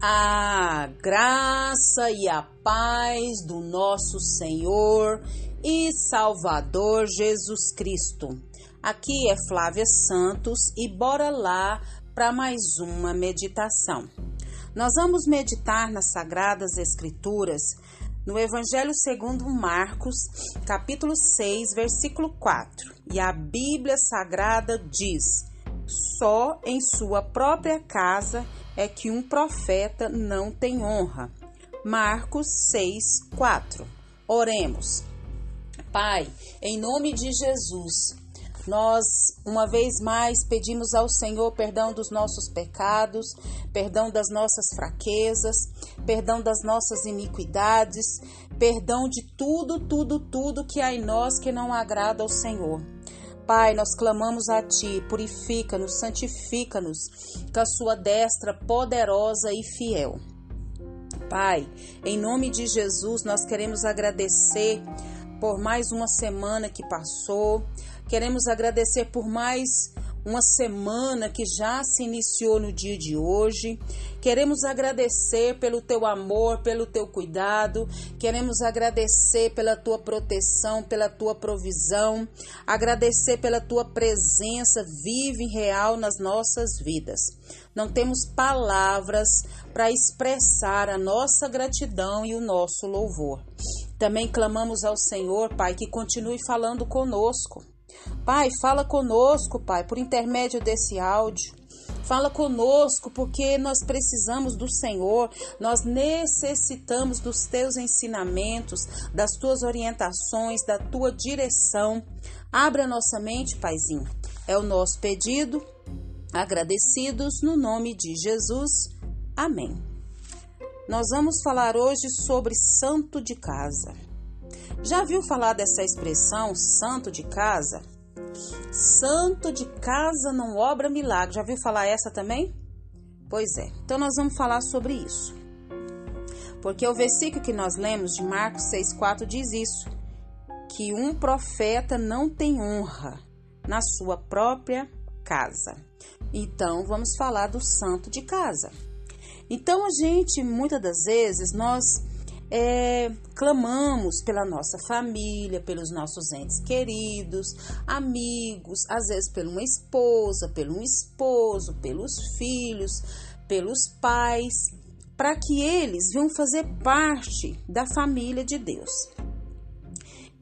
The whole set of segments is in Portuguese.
A graça e a paz do nosso Senhor e Salvador Jesus Cristo. Aqui é Flávia Santos e bora lá para mais uma meditação. Nós vamos meditar nas Sagradas Escrituras no Evangelho segundo Marcos, capítulo 6, versículo 4. E a Bíblia Sagrada diz: Só em sua própria casa é que um profeta não tem honra. Marcos 6, 4. Oremos. Pai, em nome de Jesus, nós uma vez mais pedimos ao Senhor perdão dos nossos pecados, perdão das nossas fraquezas, perdão das nossas iniquidades, perdão de tudo, tudo, tudo que há em nós que não agrada ao Senhor. Pai, nós clamamos a Ti, purifica-nos, santifica-nos com a Sua destra poderosa e fiel. Pai, em nome de Jesus, nós queremos agradecer por mais uma semana que passou, queremos agradecer por mais uma semana que já se iniciou no dia de hoje. Queremos agradecer pelo teu amor, pelo teu cuidado, queremos agradecer pela tua proteção, pela tua provisão, agradecer pela tua presença viva e real nas nossas vidas. Não temos palavras para expressar a nossa gratidão e o nosso louvor. Também clamamos ao Senhor, Pai, que continue falando conosco Pai, fala conosco, Pai, por intermédio desse áudio. Fala conosco, porque nós precisamos do Senhor, nós necessitamos dos teus ensinamentos, das tuas orientações, da tua direção. Abra nossa mente, Paizinho. É o nosso pedido. Agradecidos no nome de Jesus. Amém. Nós vamos falar hoje sobre santo de casa. Já viu falar dessa expressão, santo de casa? Santo de casa não obra milagre. Já viu falar essa também? Pois é. Então nós vamos falar sobre isso. Porque o versículo que nós lemos de Marcos 6,4 diz isso: que um profeta não tem honra na sua própria casa. Então vamos falar do santo de casa. Então a gente, muitas das vezes, nós é, clamamos pela nossa família, pelos nossos entes queridos, amigos, às vezes por uma esposa, pelo um esposo, pelos filhos, pelos pais, para que eles venham fazer parte da família de Deus.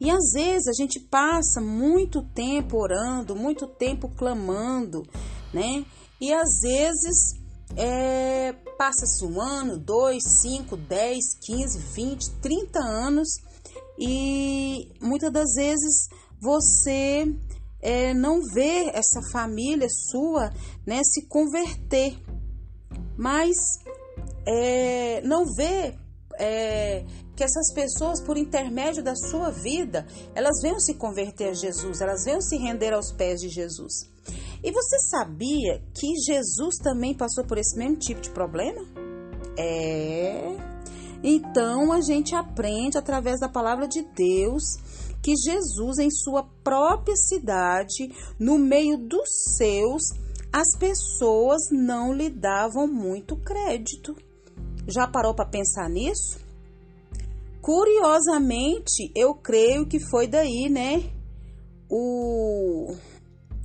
E às vezes a gente passa muito tempo orando, muito tempo clamando, né? E às vezes é, Passa-se um ano, dois, cinco, dez, quinze, vinte, trinta anos e muitas das vezes você é, não vê essa família sua né, se converter, mas é, não vê é, que essas pessoas, por intermédio da sua vida, elas venham se converter a Jesus, elas venham se render aos pés de Jesus. E você sabia que Jesus também passou por esse mesmo tipo de problema? É. Então a gente aprende através da palavra de Deus que Jesus, em sua própria cidade, no meio dos seus, as pessoas não lhe davam muito crédito. Já parou para pensar nisso? Curiosamente, eu creio que foi daí, né? O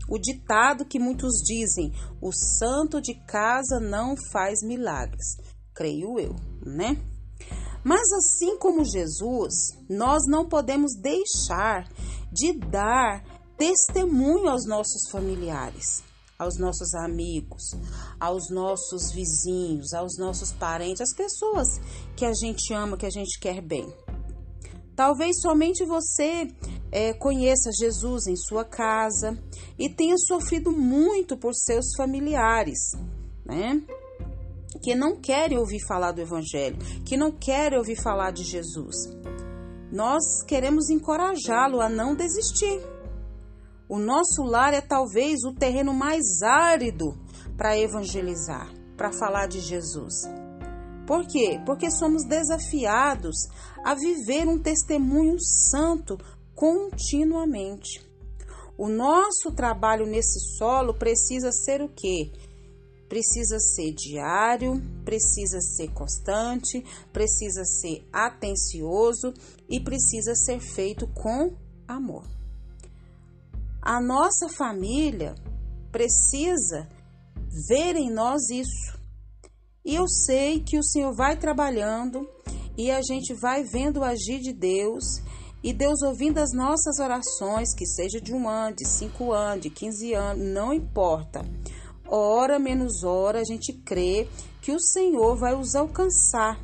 o ditado que muitos dizem: o santo de casa não faz milagres. Creio eu, né? Mas assim como Jesus, nós não podemos deixar de dar testemunho aos nossos familiares, aos nossos amigos, aos nossos vizinhos, aos nossos parentes, às pessoas que a gente ama, que a gente quer bem. Talvez somente você é, conheça Jesus em sua casa e tenha sofrido muito por seus familiares, né? Que não querem ouvir falar do Evangelho, que não querem ouvir falar de Jesus. Nós queremos encorajá-lo a não desistir. O nosso lar é talvez o terreno mais árido para evangelizar, para falar de Jesus. Por quê? Porque somos desafiados a viver um testemunho santo continuamente. O nosso trabalho nesse solo precisa ser o quê? precisa ser diário, precisa ser constante, precisa ser atencioso e precisa ser feito com amor. A nossa família precisa ver em nós isso. E eu sei que o Senhor vai trabalhando e a gente vai vendo o agir de Deus e Deus ouvindo as nossas orações, que seja de um ano, de cinco anos, de quinze anos, não importa. Hora menos hora, a gente crê que o Senhor vai os alcançar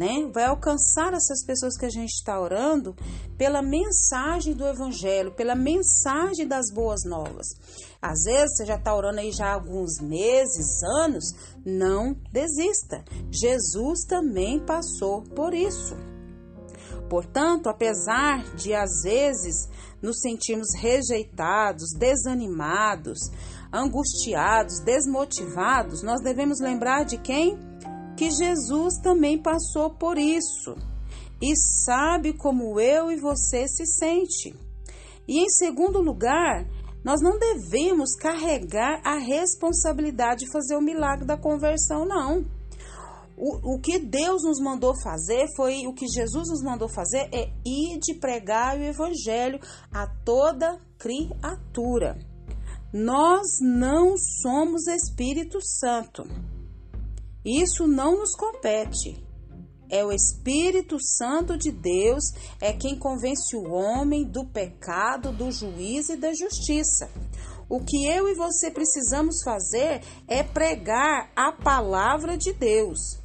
né? Vai alcançar essas pessoas que a gente está orando pela mensagem do Evangelho, pela mensagem das boas novas. Às vezes você já está orando aí já há alguns meses, anos, não desista. Jesus também passou por isso. Portanto, apesar de às vezes nos sentirmos rejeitados, desanimados, angustiados, desmotivados, nós devemos lembrar de quem? Que Jesus também passou por isso e sabe como eu e você se sente. E em segundo lugar, nós não devemos carregar a responsabilidade de fazer o milagre da conversão, não. O, o que Deus nos mandou fazer foi o que Jesus nos mandou fazer é ir de pregar o evangelho a toda criatura. Nós não somos Espírito Santo. Isso não nos compete. É o Espírito Santo de Deus é quem convence o homem do pecado, do juízo e da justiça. O que eu e você precisamos fazer é pregar a palavra de Deus.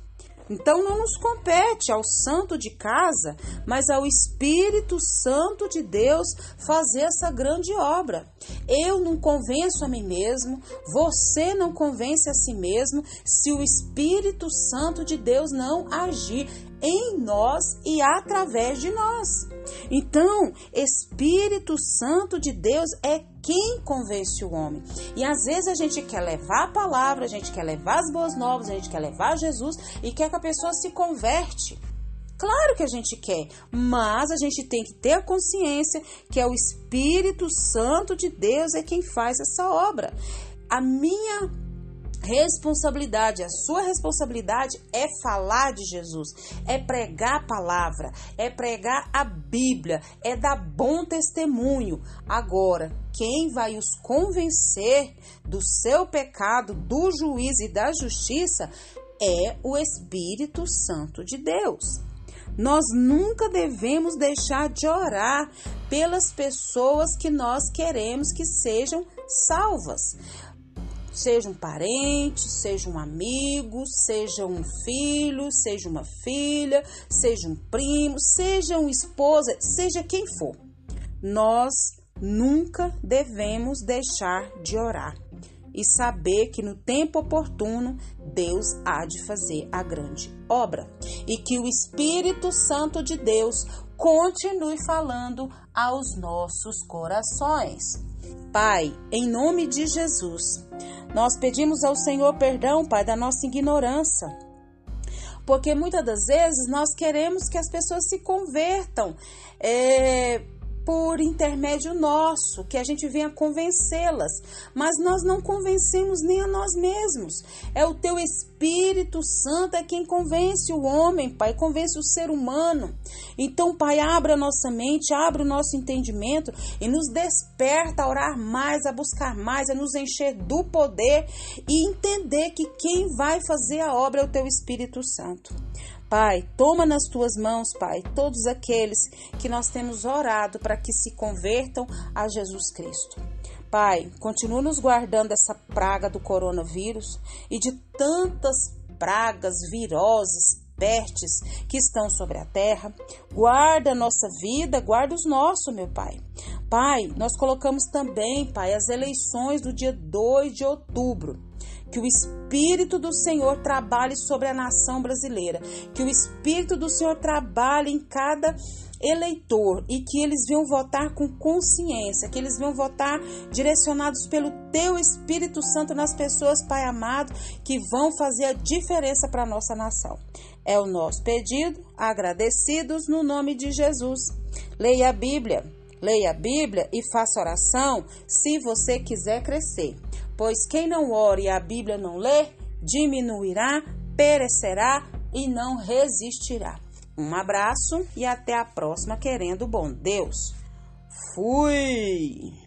Então não nos compete ao santo de casa, mas ao Espírito Santo de Deus fazer essa grande obra. Eu não convenço a mim mesmo, você não convence a si mesmo, se o Espírito Santo de Deus não agir em nós e através de nós. Então, Espírito Santo de Deus é quem convence o homem. E às vezes a gente quer levar a palavra, a gente quer levar as boas novas, a gente quer levar Jesus e quer que a pessoa se converte. Claro que a gente quer, mas a gente tem que ter a consciência que é o Espírito Santo de Deus é quem faz essa obra. A minha responsabilidade, a sua responsabilidade é falar de Jesus, é pregar a palavra, é pregar a Bíblia, é dar bom testemunho. Agora, quem vai os convencer do seu pecado, do juízo e da justiça é o Espírito Santo de Deus. Nós nunca devemos deixar de orar pelas pessoas que nós queremos que sejam salvas seja um parente, seja um amigo, seja um filho, seja uma filha, seja um primo, seja uma esposa, seja quem for. Nós nunca devemos deixar de orar e saber que no tempo oportuno Deus há de fazer a grande obra e que o Espírito Santo de Deus continue falando aos nossos corações. Pai, em nome de Jesus, nós pedimos ao Senhor perdão, Pai, da nossa ignorância. Porque muitas das vezes nós queremos que as pessoas se convertam. É, por intermédio nosso, que a gente venha convencê-las, mas nós não convencemos nem a nós mesmos. É o teu Espírito Santo é quem convence o homem, Pai, convence o ser humano. Então, Pai, abra a nossa mente, abra o nosso entendimento e nos desperta a orar mais, a buscar mais, a nos encher do poder e entender que quem vai fazer a obra é o teu Espírito Santo. Pai, toma nas tuas mãos, Pai, todos aqueles que nós temos orado para que se convertam a Jesus Cristo. Pai, continua nos guardando essa praga do coronavírus e de tantas pragas viroses, pestes que estão sobre a terra. Guarda a nossa vida, guarda os nossos, meu Pai. Pai, nós colocamos também, Pai, as eleições do dia 2 de outubro. Que o Espírito do Senhor trabalhe sobre a nação brasileira. Que o Espírito do Senhor trabalhe em cada eleitor e que eles venham votar com consciência, que eles venham votar direcionados pelo teu Espírito Santo nas pessoas, Pai amado, que vão fazer a diferença para a nossa nação. É o nosso pedido, agradecidos no nome de Jesus. Leia a Bíblia, leia a Bíblia e faça oração se você quiser crescer. Pois quem não ore e a Bíblia não lê, diminuirá, perecerá e não resistirá. Um abraço e até a próxima, querendo bom Deus. Fui!